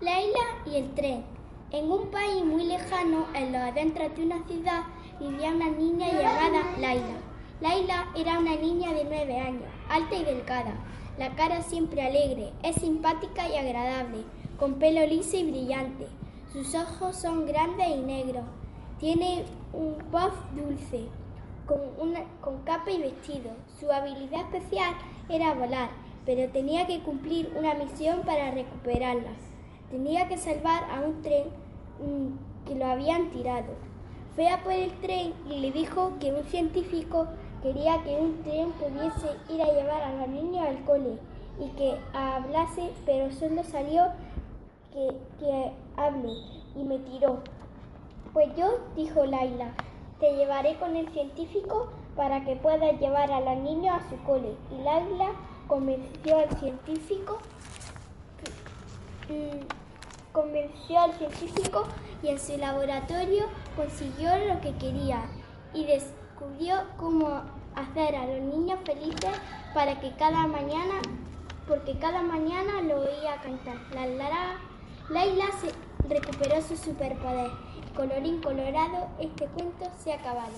Laila y el tren. En un país muy lejano, en los adentros de una ciudad, vivía una niña llamada Laila. Laila era una niña de nueve años, alta y delgada, la cara siempre alegre, es simpática y agradable, con pelo liso y brillante. Sus ojos son grandes y negros. Tiene un voz dulce, con, una, con capa y vestido. Su habilidad especial era volar, pero tenía que cumplir una misión para recuperarla. Tenía que salvar a un tren mm, que lo habían tirado. Fue a por el tren y le dijo que un científico quería que un tren pudiese ir a llevar a los niños al cole y que hablase, pero solo salió que, que hable y me tiró. Pues yo, dijo Laila, te llevaré con el científico para que puedas llevar a los niños a su cole. Y Laila convenció al científico. Mm, al científico y en su laboratorio consiguió lo que quería y descubrió cómo hacer a los niños felices para que cada mañana, porque cada mañana lo oía cantar. La, la, Laila se recuperó su superpoder. Colorín colorado, este cuento se ha acabado.